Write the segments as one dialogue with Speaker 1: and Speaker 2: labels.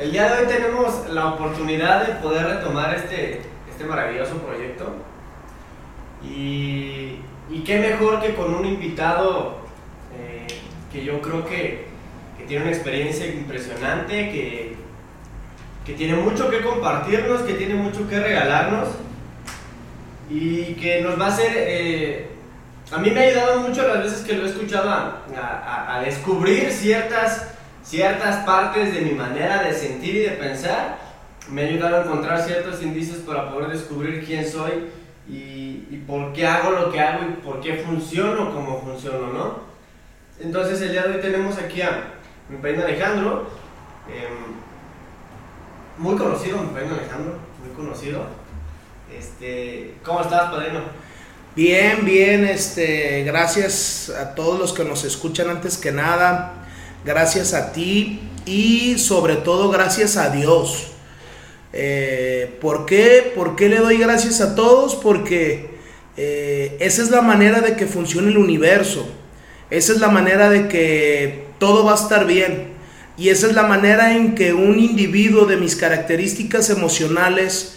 Speaker 1: el día de hoy tenemos la oportunidad de poder retomar este, este maravilloso proyecto. Y, qué mejor que con un invitado eh, que yo creo que, tiene una experiencia impresionante, que, tiene mucho que compartirnos, que tiene mucho que regalarnos y que nos va a hacer... Eh, a mí me ha ayudado mucho las veces que lo he escuchado a descubrir ciertas ciertas partes de mi manera de sentir y de pensar me ha ayudado a encontrar ciertos indicios para poder descubrir quién soy y, por qué hago lo que hago y por qué funciono como funciono, ¿no? Entonces el día de hoy tenemos aquí a mi padrino Alejandro, eh, muy conocido, mi padrino Alejandro, muy conocido. Este, ¿Cómo estás, padrino?
Speaker 2: Bien, bien, este, gracias a todos los que nos escuchan antes que nada gracias a ti y sobre todo gracias a Dios. Eh, ¿Por qué? ¿Por qué le doy gracias a todos? Porque eh, esa es la manera de que funcione el universo. Esa es la manera de que todo va a estar bien. Y esa es la manera en que un individuo de mis características emocionales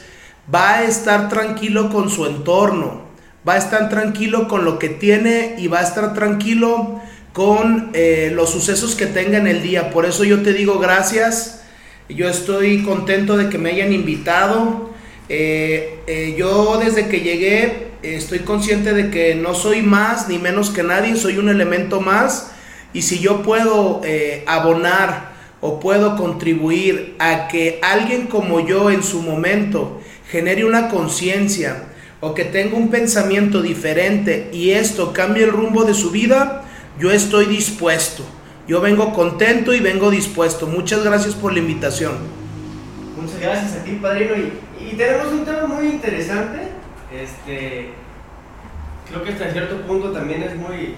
Speaker 2: va a estar tranquilo con su entorno, va a estar tranquilo con lo que tiene y va a estar tranquilo con eh, los sucesos que tenga en el día. Por eso yo te digo gracias. Yo estoy contento de que me hayan invitado. Eh, eh, yo desde que llegué estoy consciente de que no soy más ni menos que nadie, soy un elemento más. Y si yo puedo abonar o puedo contribuir a que alguien como yo en su momento genere una conciencia o que tenga un pensamiento diferente y esto cambie el rumbo de su vida, yo estoy dispuesto. Yo vengo contento y vengo dispuesto. Muchas gracias por la invitación.
Speaker 1: Muchas gracias a ti, padrino. Y, tenemos un tema muy interesante. Este, creo que hasta cierto punto también es muy,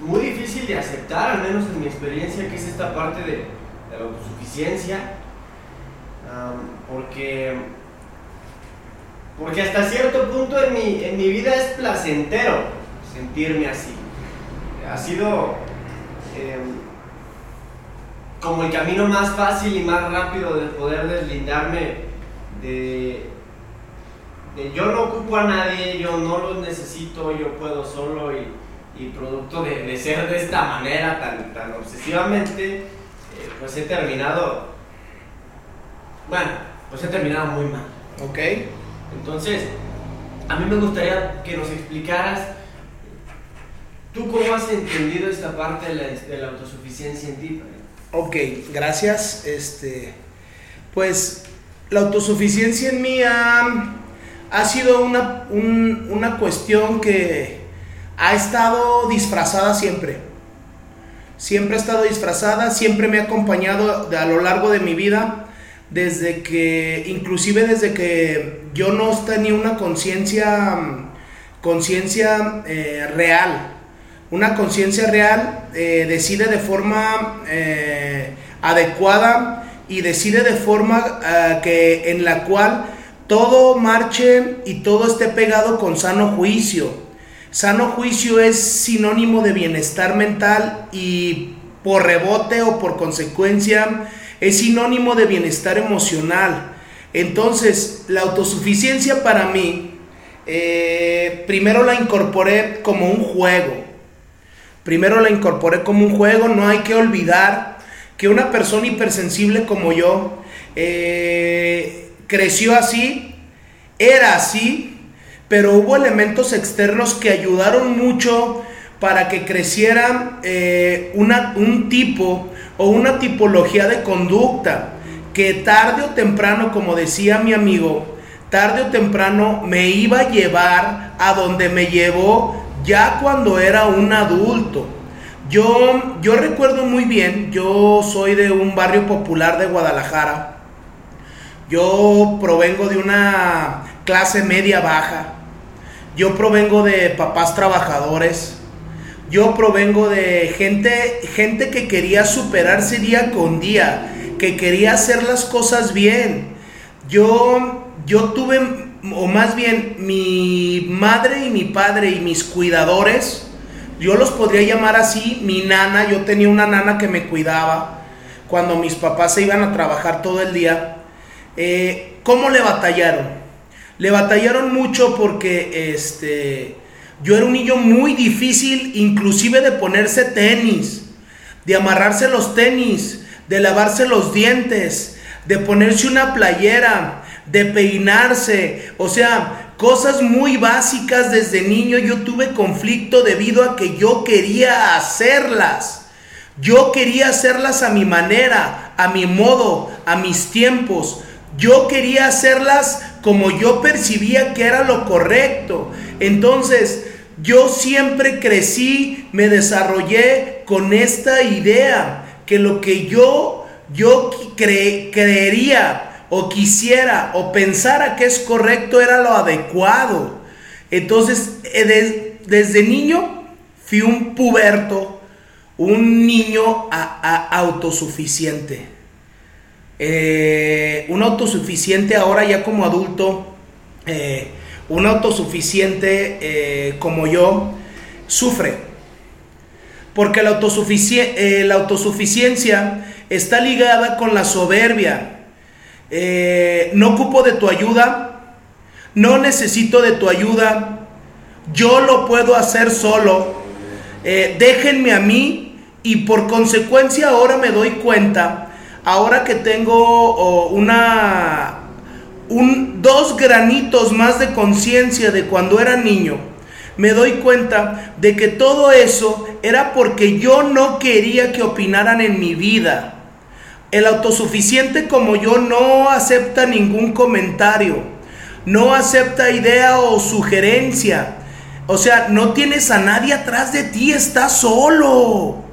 Speaker 1: muy difícil de aceptar, al menos en mi experiencia, que es esta parte de, la autosuficiencia. porque, porque hasta cierto punto en mi, en mi vida es placentero sentirme así ha sido em, como el camino más fácil y más rápido de poder deslindarme de, yo no ocupo a nadie, yo no los necesito, yo puedo solo y, producto de, ser de esta manera tan, tan obsesivamente, eh, pues he terminado, bueno, pues he terminado muy mal.
Speaker 2: Ok.
Speaker 1: Entonces, a mí me gustaría que nos explicaras ¿Tú cómo has entendido esta parte de la, autosuficiencia en ti?
Speaker 2: Ok, gracias. Este, pues la autosuficiencia en mí ha, sido una, una cuestión que ha estado disfrazada siempre. Siempre ha estado disfrazada, siempre me ha acompañado a lo largo de mi vida, desde que, inclusive desde que yo no tenía una conciencia, conciencia eh, real una conciencia real eh, decide de forma eh, adecuada y decide de forma eh, que en la cual todo marche y todo esté pegado con sano juicio. Sano juicio es sinónimo de bienestar mental y por rebote o por consecuencia es sinónimo de bienestar emocional. Entonces, la autosuficiencia para mí, primero la incorporé como un juego Primero la incorporé como un juego, no hay que olvidar que una persona hipersensible como yo eh, creció así, era así, pero hubo elementos externos que ayudaron mucho para que creciera eh, una, un tipo o una tipología de conducta que tarde o temprano, como decía mi amigo, tarde o temprano me iba a llevar a donde me llevó ya cuando era un adulto. Yo, yo recuerdo muy bien, yo soy de un barrio popular de Guadalajara. Yo provengo de una clase media baja. Yo provengo de papás trabajadores. Yo provengo de gente, gente que quería superarse día con día, que quería hacer las cosas bien. Yo, yo tuve o más bien mi madre y mi padre y mis cuidadores, yo los podría llamar así, mi nana, yo tenía una nana que me cuidaba, cuando mis papás se iban a trabajar todo el día, eh, ¿cómo le batallaron? Le batallaron mucho porque este, yo era un niño muy difícil, inclusive de ponerse tenis, de amarrarse los tenis, de lavarse los dientes, de ponerse una playera, de peinarse, o sea, cosas muy básicas desde niño yo tuve conflicto debido a que yo quería hacerlas. Yo quería hacerlas a mi manera, a mi modo, a mis tiempos. Yo quería hacerlas como yo percibía que era lo correcto. Entonces, yo siempre crecí, me desarrollé con esta idea, que lo que yo, yo creería o quisiera o pensara que es correcto era lo adecuado. Entonces, eh, desde niño fui un puberto, un niño autosuficiente. Eh, un autosuficiente ahora ya como adulto, eh, un autosuficiente como yo, sufre. Porque la, la autosuficiencia está ligada con la soberbia. No ocupo de tu ayuda, no necesito de tu ayuda, yo lo puedo hacer solo. déjenme a mí y por consecuencia ahora me doy cuenta, ahora que tengo una, un, dos granitos más de conciencia de cuando era niño, me doy cuenta de que todo eso era porque yo no quería que opinaran en mi vida. El autosuficiente como yo no acepta ningún comentario, no acepta idea o sugerencia. O sea, no tienes a nadie atrás de ti, estás solo.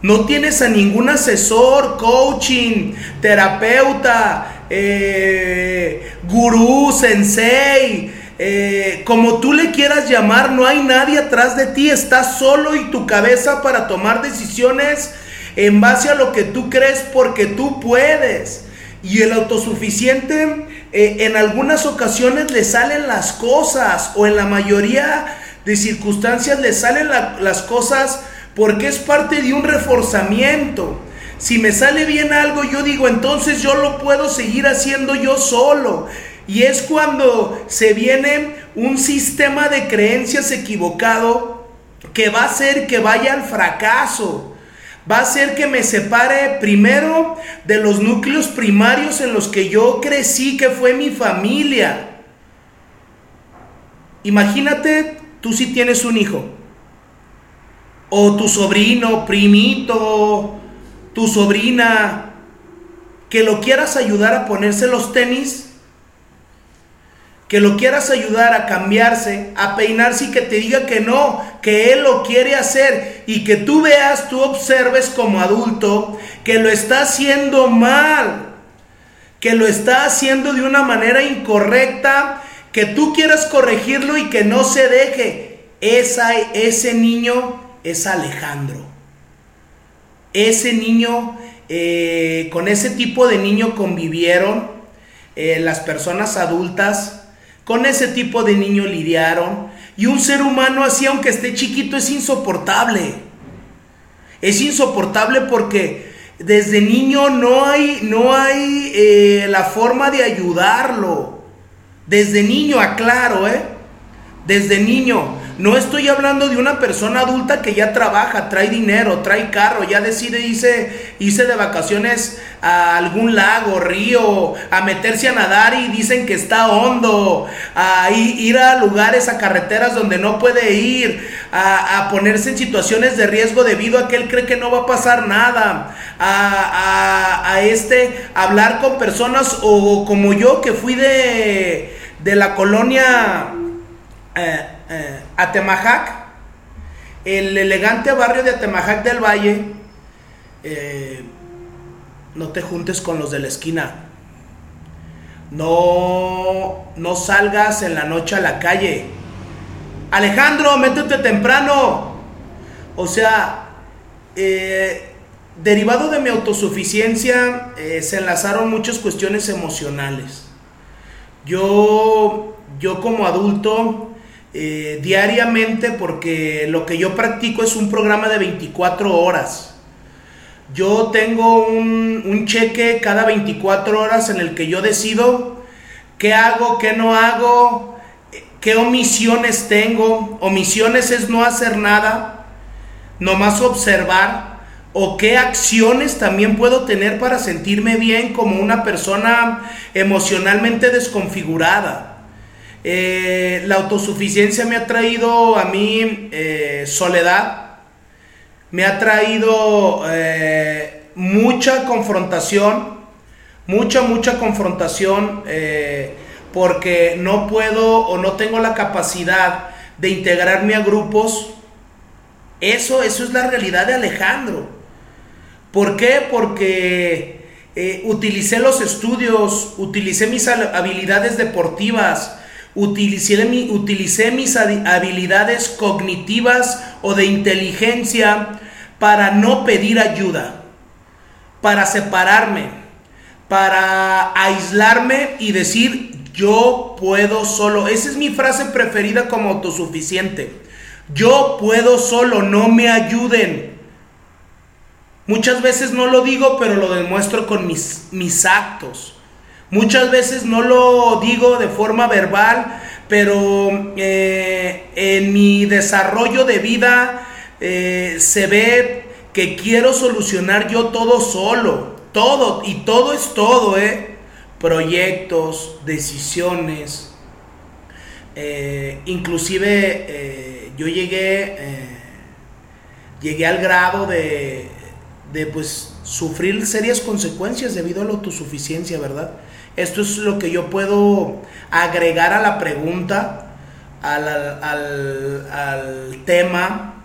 Speaker 2: No tienes a ningún asesor, coaching, terapeuta, eh, gurú, sensei, eh, como tú le quieras llamar, no hay nadie atrás de ti, estás solo y tu cabeza para tomar decisiones en base a lo que tú crees porque tú puedes. Y el autosuficiente eh, en algunas ocasiones le salen las cosas o en la mayoría de circunstancias le salen las cosas porque es parte de un reforzamiento. Si me sale bien algo, yo digo, entonces yo lo puedo seguir haciendo yo solo. Y es cuando se viene un sistema de creencias equivocado que va a hacer que vaya al fracaso. Va a hacer que me separe primero de los núcleos primarios en los que yo crecí, que fue mi familia. Imagínate, tú si tienes un hijo o tu sobrino, primito, tu sobrina, que lo quieras ayudar a ponerse los tenis, que lo quieras ayudar a cambiarse, a peinarse y que te diga que no, que él lo quiere hacer y que tú veas, tú observes como adulto que lo está haciendo mal, que lo está haciendo de una manera incorrecta, que tú quieras corregirlo y que no se deje. Esa, ese niño es Alejandro. Ese niño, eh, con ese tipo de niño convivieron eh, las personas adultas, con ese tipo de niño lidiaron. Y un ser humano así, aunque esté chiquito, es insoportable. Es insoportable porque desde niño no hay, no hay eh, la forma de ayudarlo. Desde niño, aclaro, ¿eh? Desde niño. No estoy hablando de una persona adulta que ya trabaja, trae dinero, trae carro, ya decide irse, de vacaciones a algún lago, río, a meterse a nadar y dicen que está hondo, a ir a lugares, a carreteras donde no puede ir, a, ponerse en situaciones de riesgo debido a que él cree que no va a pasar nada, a, este hablar con personas o como yo que fui de, de la colonia... Eh, eh, Atemajac, el elegante barrio de Atemajac del Valle, eh, no te juntes con los de la esquina. No, no salgas en la noche a la calle. Alejandro, métete temprano. O sea, eh, derivado de mi autosuficiencia, se enlazaron muchas cuestiones emocionales. Yo, yo como adulto, eh, diariamente porque lo que yo practico es un programa de 24 horas. Yo tengo un, un cheque cada 24 horas en el que yo decido qué hago, qué no hago, qué omisiones tengo. Omisiones es no hacer nada, nomás observar. O qué acciones también puedo tener para sentirme bien como una persona emocionalmente desconfigurada. Eh, la autosuficiencia me ha traído a mí eh, soledad, me ha traído eh, mucha confrontación, mucha, mucha confrontación, porque no puedo o no tengo la capacidad de integrarme a grupos. Eso, eso es la realidad de Alejandro. ¿Por qué? Porque utilicé los estudios, utilicé mis habilidades deportivas, utilicé, mis habilidades cognitivas o de inteligencia para no pedir ayuda, para separarme, para aislarme y decir yo puedo solo. Esa es mi frase preferida como autosuficiente. Yo puedo solo, no me ayuden. Muchas veces no lo digo, pero lo demuestro con mis, mis actos. Muchas veces no lo digo de forma verbal, pero eh, en mi desarrollo de vida eh, se ve que quiero solucionar yo todo solo, todo, y todo es todo, ¿eh? Proyectos, decisiones, eh, inclusive yo llegué, llegué al grado de, de pues sufrir serias consecuencias debido a la autosuficiencia, ¿verdad? Esto es lo que yo puedo agregar a la pregunta, al, tema.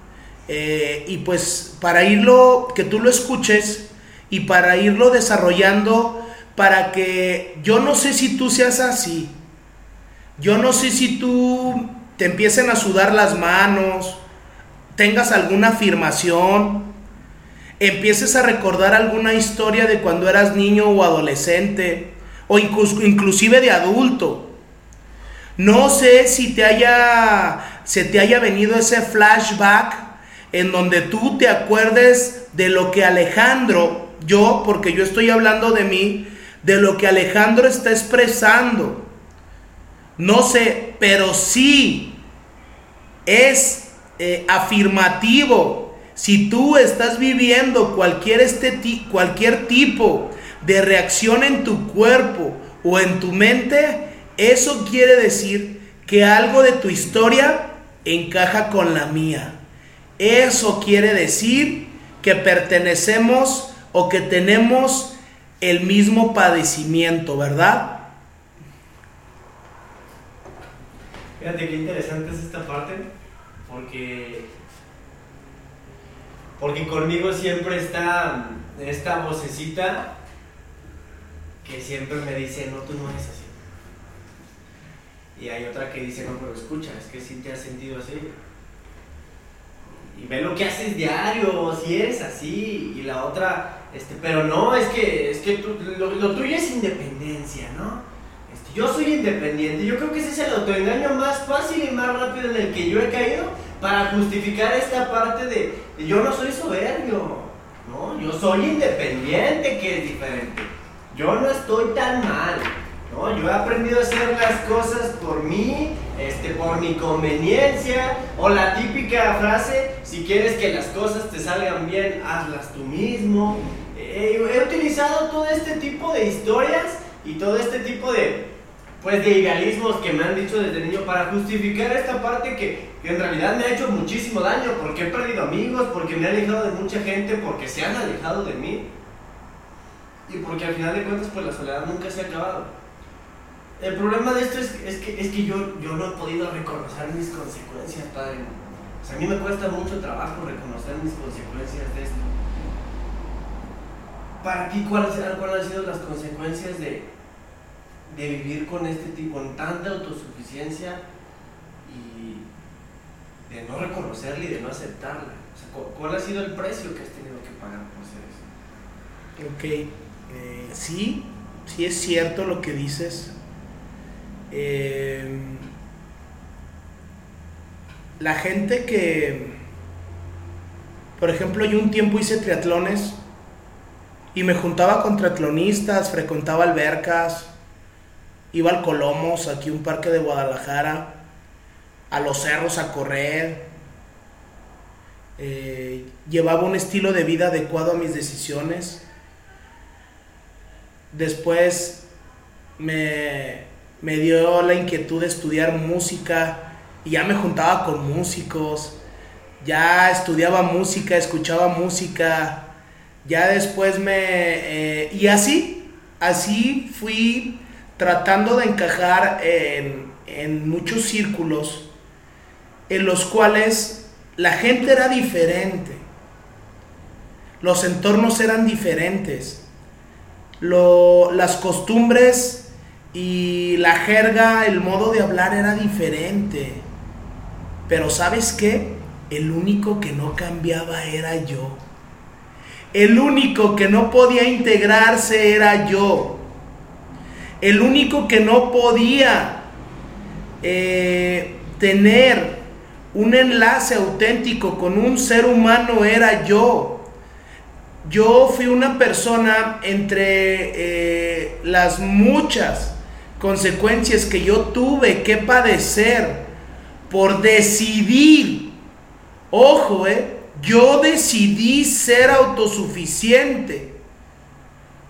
Speaker 2: Eh, y pues para irlo, que tú lo escuches y para irlo desarrollando, para que yo no sé si tú seas así. Yo no sé si tú te empiecen a sudar las manos, tengas alguna afirmación, empieces a recordar alguna historia de cuando eras niño o adolescente o inclusive de adulto. No sé si te haya, se te haya venido ese flashback en donde tú te acuerdes de lo que Alejandro, yo, porque yo estoy hablando de mí, de lo que Alejandro está expresando. No sé, pero sí es eh, afirmativo. Si tú estás viviendo cualquier, este, cualquier tipo de reacción en tu cuerpo o en tu mente, eso quiere decir que algo de tu historia encaja con la mía. Eso quiere decir que pertenecemos o que tenemos el mismo padecimiento, ¿verdad?
Speaker 1: Fíjate qué interesante es esta parte, porque, porque conmigo siempre está esta vocecita que siempre me dice, no, tú no eres así. Y hay otra que dice, no, pero escucha, es que sí te has sentido así. Y ve lo que haces diario, si eres así. Y la otra, este, pero no, es que, es que lo, tuyo es independencia, ¿no? Este, yo soy independiente. Yo creo que ese es el autoengaño más fácil y más rápido en el que yo he caído para justificar esta parte de, de yo no soy soberbio, ¿no? Yo soy independiente, que es diferente yo no estoy tan mal. ¿no? Yo he aprendido a hacer las cosas por mí, este, por mi conveniencia, o la típica frase, si quieres que las cosas te salgan bien, hazlas tú mismo. he utilizado todo este tipo de historias y todo este tipo de, pues, de idealismos que me han dicho desde niño para justificar esta parte que, que, en realidad me ha hecho muchísimo daño, porque he perdido amigos, porque me he alejado de mucha gente, porque se han alejado de mí. Y porque al final de cuentas, pues la soledad nunca se ha acabado. El problema de esto es, es, que, es que yo, yo no he podido reconocer mis consecuencias, padre. O sea, a mí me cuesta mucho trabajo reconocer mis consecuencias de esto. Para ti, ¿cuáles, cuáles han sido las consecuencias de, de vivir con este tipo, con tanta autosuficiencia y de no reconocerla y de no aceptarla? O sea, ¿cuál ha sido el precio que has tenido que pagar por hacer
Speaker 2: eso? Ok. Eh, sí, sí es cierto lo que dices. Eh, la gente que, por ejemplo, yo un tiempo hice triatlones Y me juntaba con triatlonistas, frecuentaba albercas, iba al Colomos, aquí un parque de Guadalajara, a los cerros a correr. Eh, llevaba un estilo de vida adecuado a mis decisiones. Después me, me dio la inquietud de estudiar música y ya me juntaba con músicos, ya estudiaba música, escuchaba música, ya después me... Eh, y así, así fui tratando de encajar en, en muchos círculos en los cuales la gente era diferente, los entornos eran diferentes, las costumbres y la jerga, el modo de hablar era diferente. Pero ¿sabes qué? El único que no cambiaba era yo. El único que no podía integrarse era yo. El único que no podía eh, tener un enlace auténtico con un ser humano era yo. Yo fui una persona entre eh, las muchas consecuencias que yo tuve que padecer por decidir, ojo, eh, yo decidí ser autosuficiente.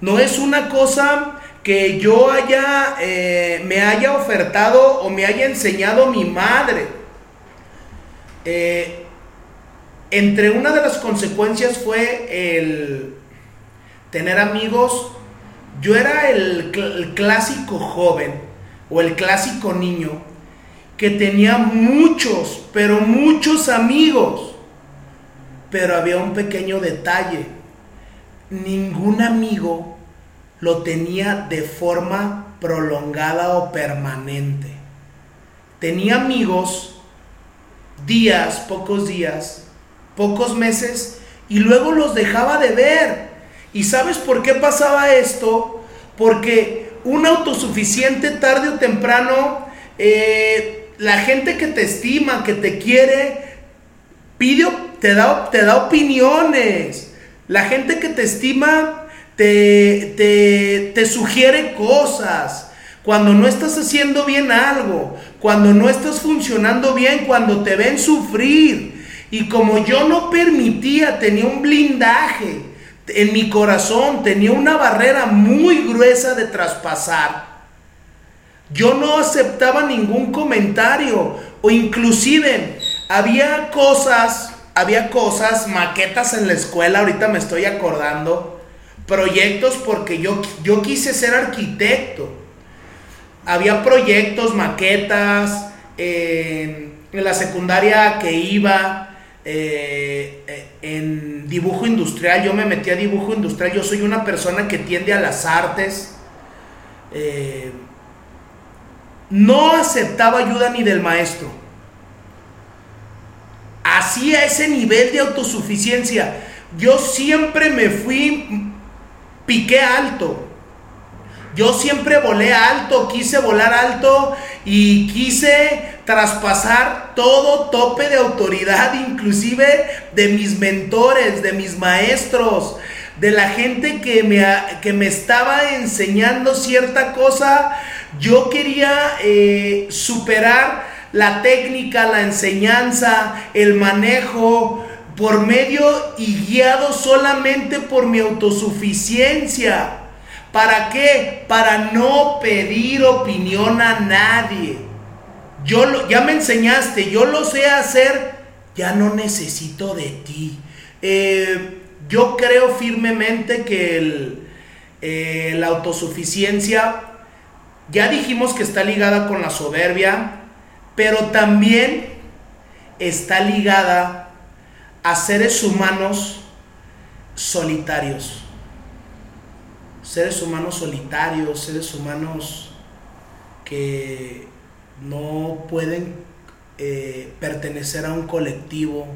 Speaker 2: No es una cosa que yo haya, eh, me haya ofertado o me haya enseñado mi madre. Eh, entre una de las consecuencias fue el tener amigos. Yo era el, clásico joven o el clásico niño que tenía muchos, pero muchos amigos. Pero había un pequeño detalle. Ningún amigo lo tenía de forma prolongada o permanente. Tenía amigos días, pocos días, pocos meses, y luego los dejaba de ver. ¿Y sabes por qué pasaba esto? Porque un autosuficiente tarde o temprano eh, la gente que te estima, que te quiere, pide, te, da, te da opiniones. La gente que te estima te, te, te sugiere cosas. Cuando no estás haciendo bien algo, cuando no estás funcionando bien, cuando te ven sufrir. Y como yo no permitía, tenía un blindaje en mi corazón, tenía una barrera muy gruesa de traspasar yo no aceptaba ningún comentario o inclusive había cosas, había cosas, maquetas en la escuela, ahorita me estoy acordando, proyectos porque yo, yo quise ser arquitecto. Había proyectos, maquetas, en la secundaria que iba, eh, eh, en dibujo industrial, yo me metí a dibujo industrial, yo soy una persona que tiende a las artes. Eh, no aceptaba ayuda ni del maestro. Así a ese nivel de autosuficiencia. Yo siempre me fui, piqué alto. Yo siempre volé alto, quise volar alto y quise traspasar todo tope de autoridad, inclusive de mis mentores, de mis maestros, de la gente que me, que me estaba enseñando cierta cosa yo quería eh, superar la técnica, la enseñanza, el manejo por medio y guiado solamente por mi autosuficiencia. ¿Para qué? Para no pedir opinión a nadie. Yo ya me enseñaste, yo lo sé hacer, ya no necesito de ti. Eh, yo creo firmemente que eh, la autosuficiencia ya dijimos que está ligada con la soberbia, pero también está ligada a seres humanos solitarios. Seres humanos solitarios, seres humanos que no pueden eh, pertenecer a un colectivo,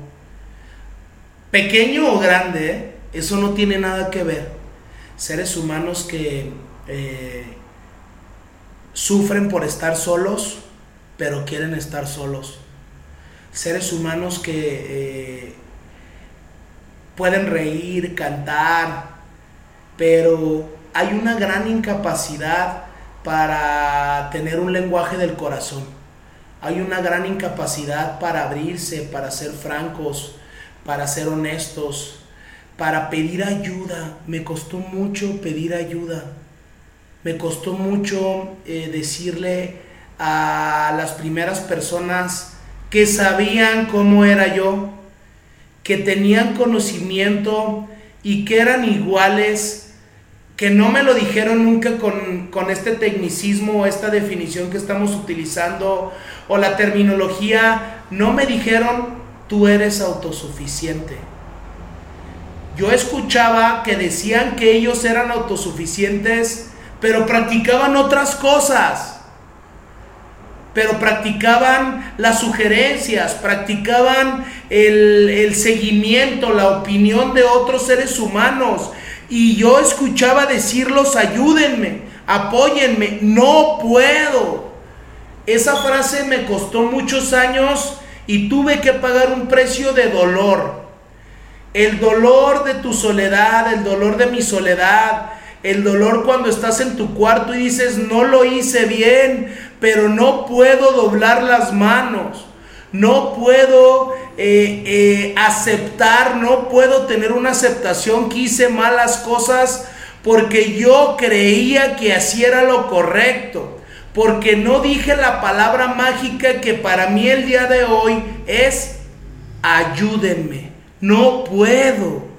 Speaker 2: pequeño o grande, ¿eh? eso no tiene nada que ver. Seres humanos que eh, sufren por estar solos, pero quieren estar solos. Seres humanos que pueden reír, cantar, pero hay una gran incapacidad para tener un lenguaje del corazón. Hay una gran incapacidad para abrirse, para ser francos, para ser honestos, para pedir ayuda. Me costó mucho pedir ayuda. Me costó mucho eh, decirle a las primeras personas que sabían cómo era yo, que tenían conocimiento y que eran iguales, que no me lo dijeron nunca con, este tecnicismo o esta definición que estamos utilizando o la terminología, no me dijeron tú eres autosuficiente. Yo escuchaba que decían que ellos eran autosuficientes, pero practicaban otras cosas pero practicaban las sugerencias, practicaban el, seguimiento, la opinión de otros seres humanos. Y yo escuchaba decirlos, ayúdenme, apóyenme, no puedo. Esa frase me costó muchos años y tuve que pagar un precio de dolor. El dolor de tu soledad, el dolor de mi soledad, el dolor cuando estás en tu cuarto y dices, no lo hice bien, pero no puedo doblar las manos, no puedo eh, eh, aceptar, no puedo tener una aceptación que hice malas cosas porque yo creía que así era lo correcto, porque no dije la palabra mágica que para mí el día de hoy es ayúdenme, no puedo.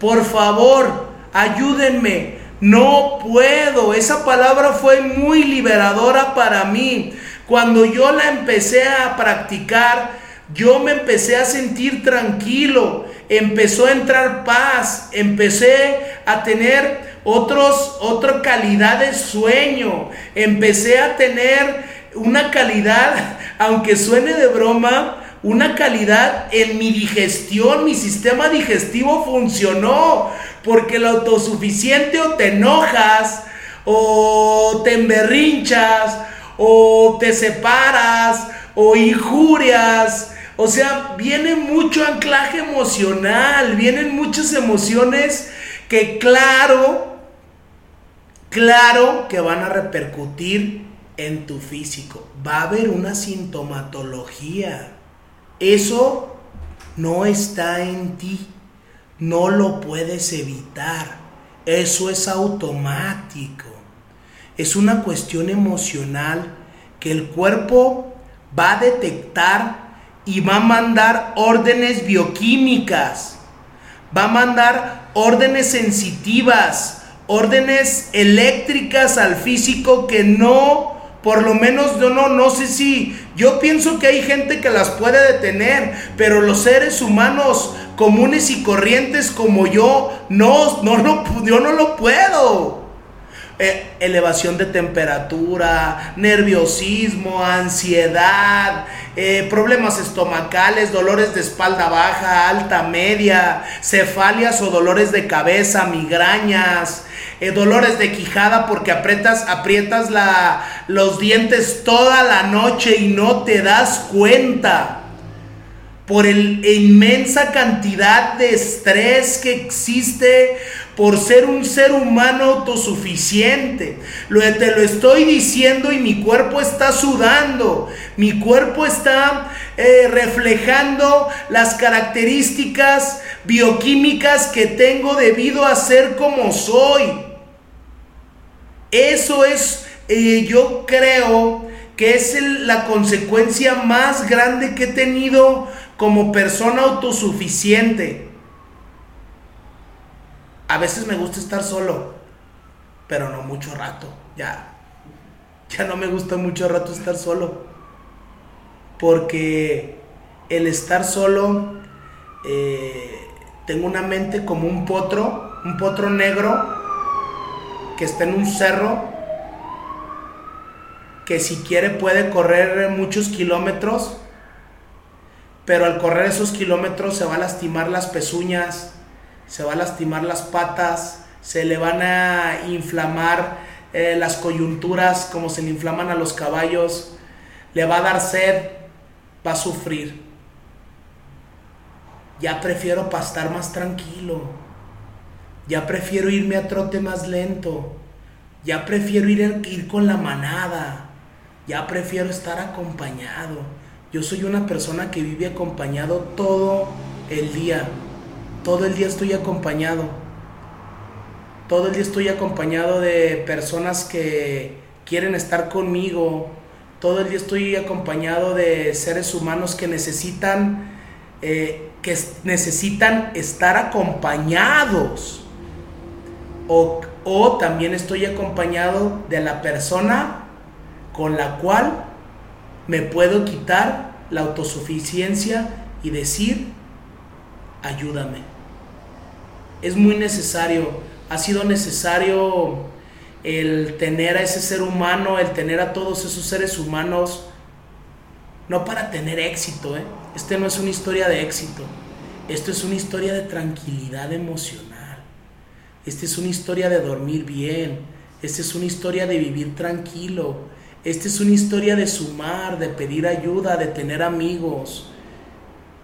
Speaker 2: Por favor, ayúdenme. No puedo. Esa palabra fue muy liberadora para mí. Cuando yo la empecé a practicar, yo me empecé a sentir tranquilo. Empezó a entrar paz. Empecé a tener otros, otra calidad de sueño. Empecé a tener una calidad, aunque suene de broma, una calidad en mi digestión, mi sistema digestivo funcionó, porque el autosuficiente o te enojas, o te emberrinchas, o te separas, o injurias. O sea, viene mucho anclaje emocional, vienen muchas emociones que claro, claro que van a repercutir en tu físico. Va a haber una sintomatología. Eso no está en ti, no lo puedes evitar, eso es automático. Es una cuestión emocional que el cuerpo va a detectar y va a mandar órdenes bioquímicas, va a mandar órdenes sensitivas, órdenes eléctricas al físico que no por lo menos yo no, no sé si, yo pienso que hay gente que las puede detener, pero los seres humanos comunes y corrientes como yo, no, no, no yo no lo puedo. Eh, elevación de temperatura, nerviosismo, ansiedad, eh, problemas estomacales, dolores de espalda baja, alta, media, cefalias o dolores de cabeza, migrañas, eh, dolores de quijada porque aprietas, aprietas la, los dientes toda la noche y no te das cuenta por el inmensa cantidad de estrés que existe por ser un ser humano autosuficiente. Lo, te lo estoy diciendo y mi cuerpo está sudando, mi cuerpo está eh, reflejando las características bioquímicas que tengo debido a ser como soy. Eso es, eh, yo creo que es la consecuencia más grande que he tenido como persona autosuficiente. A veces me gusta estar solo, pero no mucho rato. Ya, ya no me gusta mucho rato estar solo. Porque el estar solo, eh, tengo una mente como un potro, un potro negro que está en un cerro, que si quiere puede correr muchos kilómetros, pero al correr esos kilómetros se va a lastimar las pezuñas, se va a lastimar las patas, se le van a inflamar eh, las coyunturas como se le inflaman a los caballos, le va a dar sed, va a sufrir. Ya prefiero pastar más tranquilo Ya prefiero irme a trote más lento. Ya prefiero ir, ir con la manada. Ya prefiero estar acompañado. Yo soy una persona que vive acompañado todo el día. Todo el día estoy acompañado. Todo el día estoy acompañado de personas que quieren estar conmigo. Todo el día estoy acompañado de seres humanos que necesitan, eh, que necesitan estar acompañados. O, o también estoy acompañado de la persona con la cual me puedo quitar la autosuficiencia y decir, ayúdame. Es muy necesario, ha sido necesario el tener a ese ser humano, el tener a todos esos seres humanos, no para tener éxito, ¿eh? este no es una historia de éxito, esto es una historia de tranquilidad emocional, esta es una historia de dormir bien, esta es una historia de vivir tranquilo, esta es una historia de sumar, de pedir ayuda, de tener amigos.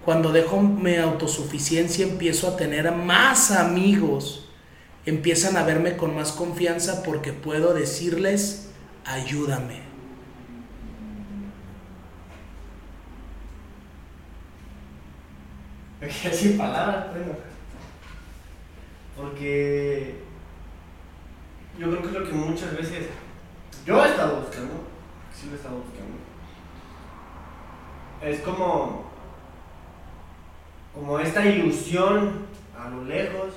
Speaker 2: Cuando dejo mi autosuficiencia empiezo a tener más amigos. Empiezan a verme con más confianza porque puedo decirles, ayúdame.
Speaker 1: Sin palabras, bueno. Porque yo creo que es lo que muchas veces yo he estado buscando sí lo estaba buscando. Es como, como esta ilusión a lo lejos,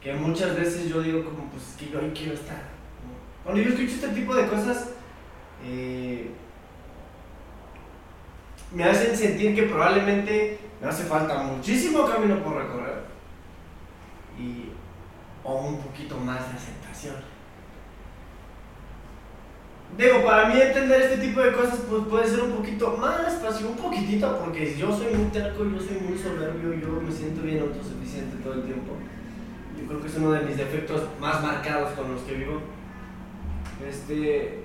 Speaker 1: que muchas veces yo digo como, pues es que yo ahí quiero estar. Cuando yo escucho este tipo de cosas, eh, me hacen sentir que probablemente me hace falta muchísimo camino por recorrer y, o un poquito más de aceptación. Digo, para mí entender este tipo de cosas pues puede ser un poquito más fácil, un poquitito, porque yo soy muy terco, yo soy muy soberbio, yo me siento bien autosuficiente todo el tiempo. Yo creo que es uno de mis defectos más marcados con los que vivo. Este,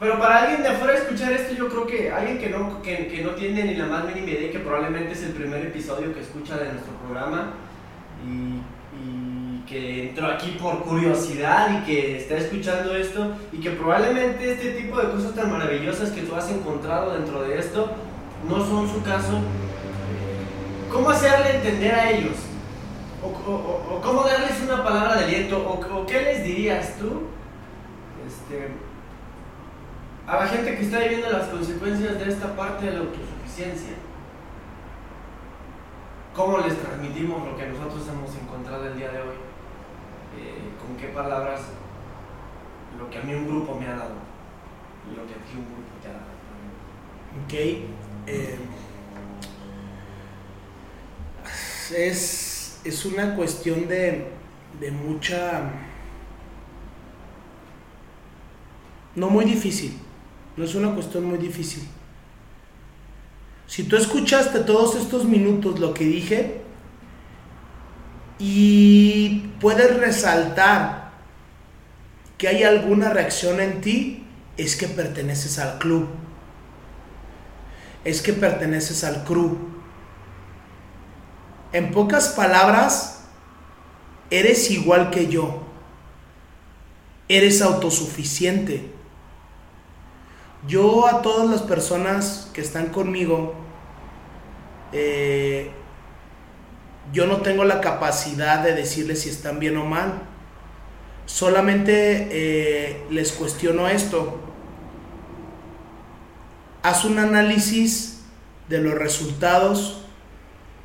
Speaker 1: pero para alguien de afuera escuchar esto, yo creo que alguien que no, que, que no tiene ni la más mínima idea, que probablemente es el primer episodio que escucha de nuestro programa y que entró aquí por curiosidad y que está escuchando esto y que probablemente este tipo de cosas tan maravillosas que tú has encontrado dentro de esto no son su caso, ¿cómo hacerle entender a ellos? ¿O, cómo darles una palabra de aliento? ¿O, qué les dirías tú este, a la gente que está viviendo las consecuencias de esta parte de la autosuficiencia? ¿Cómo les transmitimos lo que nosotros hemos encontrado el día de hoy? Eh, con qué palabras lo que a mí un grupo me ha dado y lo que a ti un grupo te ha dado. Ok. Eh,
Speaker 2: es, es, una cuestión de, de mucha... No muy difícil. No es una cuestión muy difícil. Si tú escuchaste todos estos minutos lo que dije, y puedes resaltar que hay alguna reacción en ti, es que perteneces al club. Es que perteneces al club. En pocas palabras, eres igual que yo. Eres autosuficiente. Yo a todas las personas que están conmigo, eh, yo no tengo la capacidad de decirles si están bien o mal. Solamente eh, les cuestiono esto. Haz un análisis de los resultados,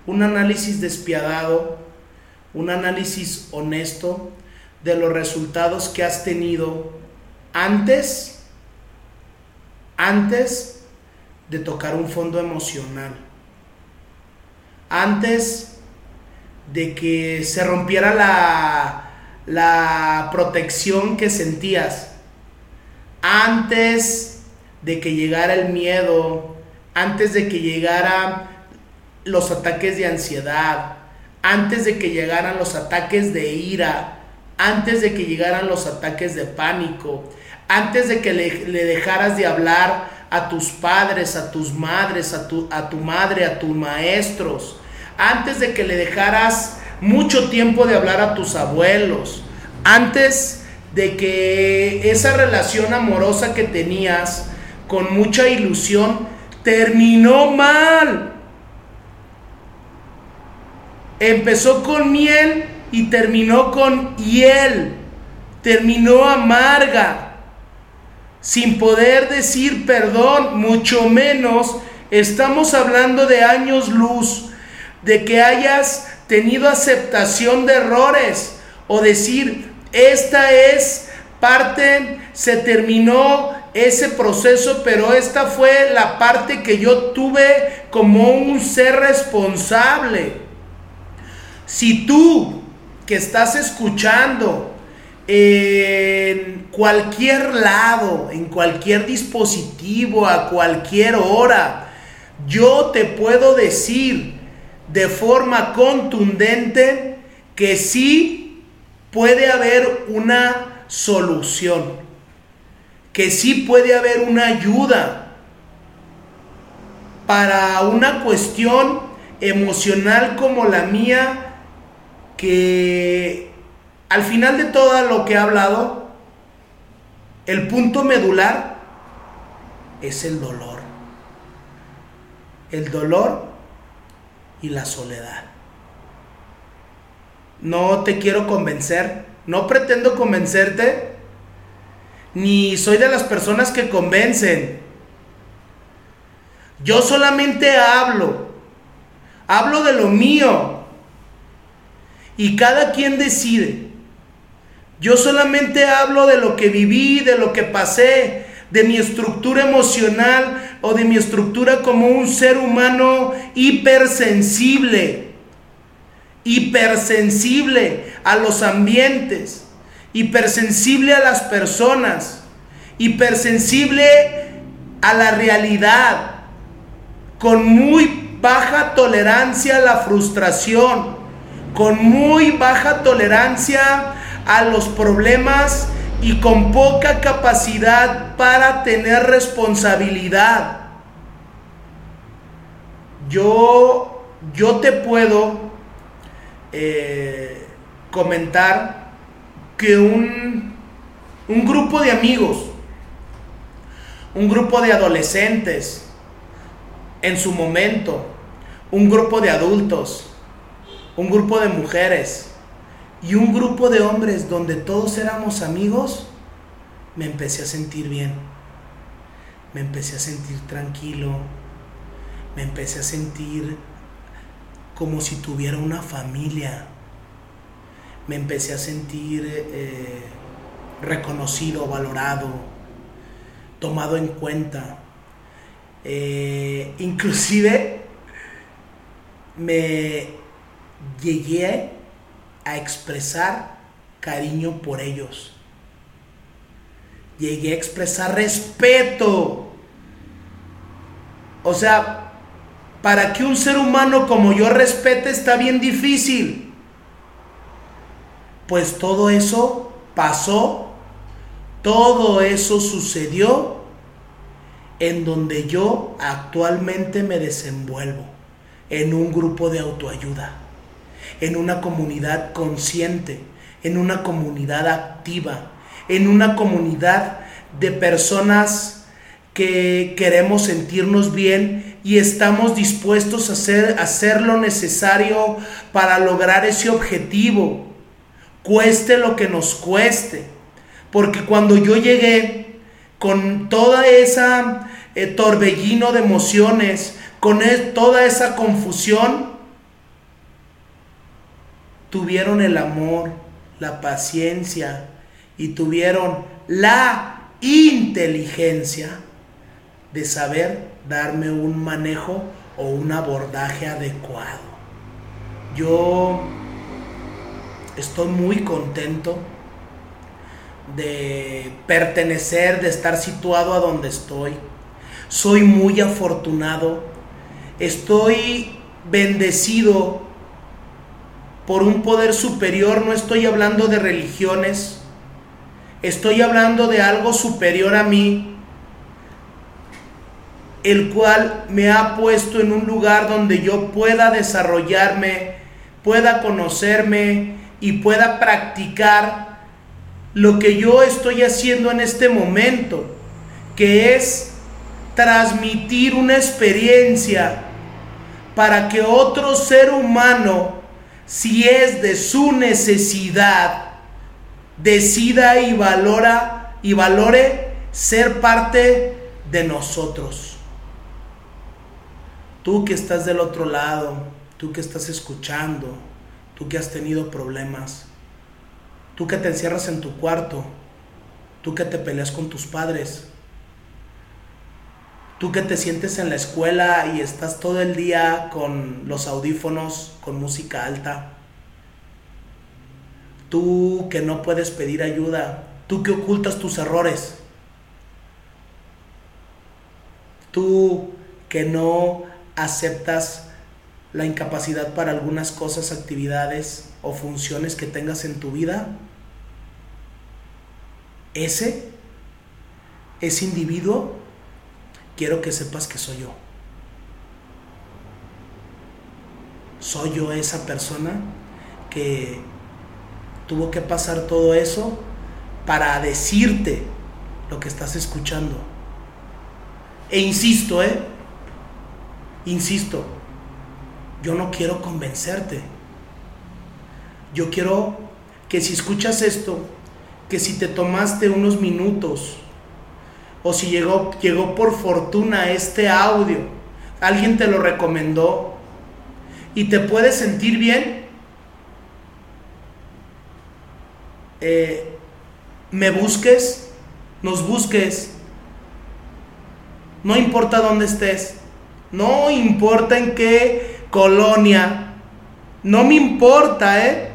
Speaker 2: un análisis despiadado, un análisis honesto de los resultados que has tenido antes, antes de tocar un fondo emocional. Antes de que se rompiera la, la protección que sentías antes de que llegara el miedo, antes de que llegaran los ataques de ansiedad, antes de que llegaran los ataques de ira, antes de que llegaran los ataques de pánico, antes de que le, dejaras de hablar a tus padres, a tus madres, a tu, a tu madre, a tus maestros, antes de que le dejaras mucho tiempo de hablar a tus abuelos, antes de que esa relación amorosa que tenías con mucha ilusión terminó mal. Empezó con miel y terminó con hiel. Terminó amarga, sin poder decir perdón, mucho menos estamos hablando de años luz, de que hayas tenido aceptación de errores o decir, esta es parte, se terminó ese proceso, pero esta fue la parte que yo tuve como un ser responsable. Si tú que estás escuchando en cualquier lado, en cualquier dispositivo, a cualquier hora, yo te puedo decir de forma contundente que sí puede haber una solución, que sí puede haber una ayuda para una cuestión emocional como la mía que al final de todo lo que he hablado, el punto medular es el dolor. El dolor y la soledad. No te quiero convencer, no pretendo convencerte, ni soy de las personas que convencen. Yo solamente hablo, hablo de lo mío, y cada quien decide. Yo solamente hablo de lo que viví, de lo que pasé, de mi estructura emocional o de mi estructura como un ser humano hipersensible, hipersensible a los ambientes, hipersensible a las personas, hipersensible a la realidad, con muy baja tolerancia a la frustración con muy baja tolerancia a los problemas y con poca capacidad para tener responsabilidad. Yo, yo te puedo eh, comentar que un, un grupo de amigos, un grupo de adolescentes, en su momento, un grupo de adultos, un grupo de mujeres y un grupo de hombres donde todos éramos amigos, me empecé a sentir bien. Me empecé a sentir tranquilo. Me empecé a sentir como si tuviera una familia. Me empecé a sentir eh, reconocido, valorado, tomado en cuenta. Eh, inclusive me llegué a expresar cariño por ellos. Llegué a expresar respeto. O sea, para que un ser humano como yo respete está bien difícil. Pues todo eso pasó, todo eso sucedió en donde yo actualmente me desenvuelvo, en un grupo de autoayuda en una comunidad consciente, en una comunidad activa, en una comunidad de personas que queremos sentirnos bien y estamos dispuestos a hacer, hacer lo necesario para lograr ese objetivo, cueste lo que nos cueste. Porque cuando yo llegué con toda esa eh, torbellino de emociones, con e, toda esa confusión, tuvieron el amor, la paciencia y tuvieron la inteligencia de saber darme un manejo o un abordaje adecuado. Yo estoy muy contento de pertenecer, de estar situado a donde estoy. Soy muy afortunado. Estoy bendecido por un poder superior, no estoy hablando de religiones, estoy hablando de algo superior a mí, el cual me ha puesto en un lugar donde yo pueda desarrollarme, pueda conocerme y pueda practicar lo que yo estoy haciendo en este momento, que es transmitir una experiencia para que otro ser humano, si es de su necesidad, decida y valora y valore ser parte de nosotros. Tú que estás del otro lado, tú que estás escuchando, tú que has tenido problemas, tú que te encierras en tu cuarto, tú que te peleas con tus padres, tú que te sientes en la escuela y estás todo el día con los audífonos, con música alta, tú que no puedes pedir ayuda, tú que ocultas tus errores, tú que no aceptas la incapacidad para algunas cosas, actividades o funciones que tengas en tu vida, ese, ese individuo, quiero que sepas que soy yo. Soy yo esa persona que tuvo que pasar todo eso para decirte lo que estás escuchando. E insisto, ¿eh? Insisto, yo no quiero convencerte. Yo quiero que si escuchas esto, que si te tomaste unos minutos, o si llegó, llegó por fortuna este audio, alguien te lo recomendó y te puedes sentir bien, eh, me busques, nos busques, no importa dónde estés, no importa en qué colonia. No me importa, ¿eh?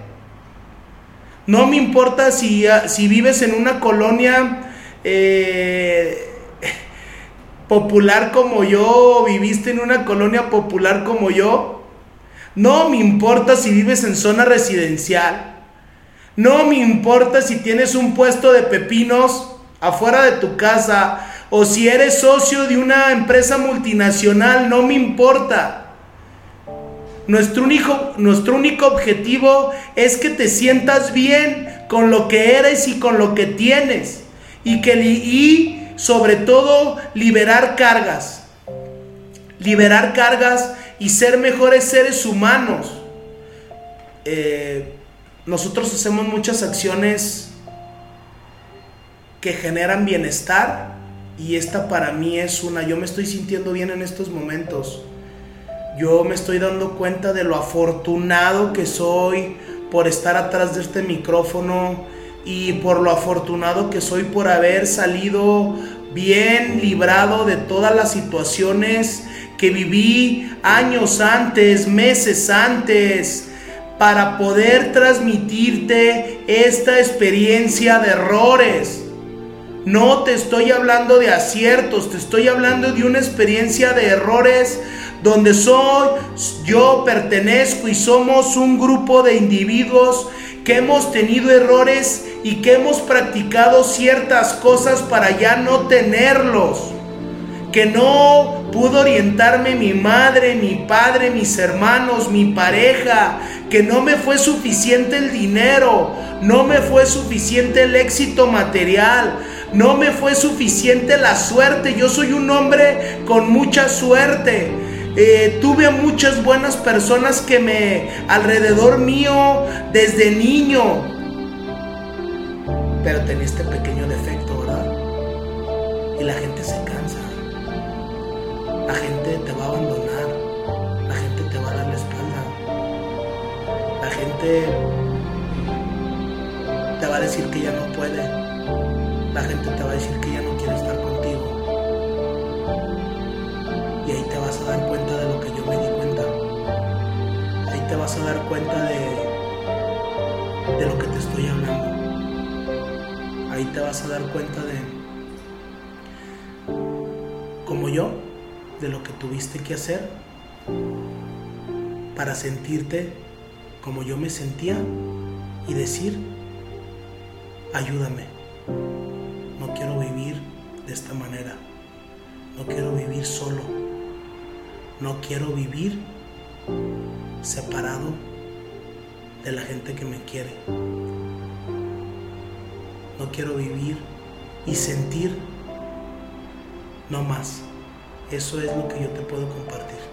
Speaker 2: No me importa si, ah, si vives en una colonia eh, popular como yo, viviste en una colonia popular como yo. No me importa si vives en zona residencial. No me importa si tienes un puesto de pepinos afuera de tu casa o si eres socio de una empresa multinacional, no me importa. Nuestro único, nuestro único objetivo es que te sientas bien con lo que eres y con lo que tienes. Y, que, y sobre todo liberar cargas. Liberar cargas y ser mejores seres humanos. Eh, nosotros hacemos muchas acciones que generan bienestar y esta para mí es una, yo me estoy sintiendo bien en estos momentos. Yo me estoy dando cuenta de lo afortunado que soy por estar atrás de este micrófono y por lo afortunado que soy por haber salido bien librado de todas las situaciones que viví años antes, meses antes, para poder transmitirte esta experiencia de errores. No te estoy hablando de aciertos, te estoy hablando de una experiencia de errores donde soy, yo pertenezco y somos un grupo de individuos que hemos tenido errores y que hemos practicado ciertas cosas para ya no tenerlos. Que no pudo orientarme mi madre, mi padre, mis hermanos, mi pareja. Que no me fue suficiente el dinero, no me fue suficiente el éxito material no me fue suficiente la suerte. Yo soy un hombre con mucha suerte. Eh, tuve muchas buenas personas que me alrededor mío desde niño. Pero tenía este pequeño defecto, ¿verdad? Y la gente se cansa. La gente te va a abandonar. La gente te va a dar la espalda. La gente te va a decir que ya no puede la gente te va a decir que ya no Y ahí te vas a dar cuenta de lo que yo me di cuenta. Ahí te vas a dar cuenta de, de lo que te estoy hablando. Ahí te vas a dar cuenta de, como yo, de lo que tuviste que hacer para sentirte como yo me sentía y decir, ayúdame. No quiero vivir de esta manera. No quiero vivir solo. No quiero vivir separado de la gente que me quiere. No quiero vivir y sentir no más. Eso es lo que yo te puedo compartir.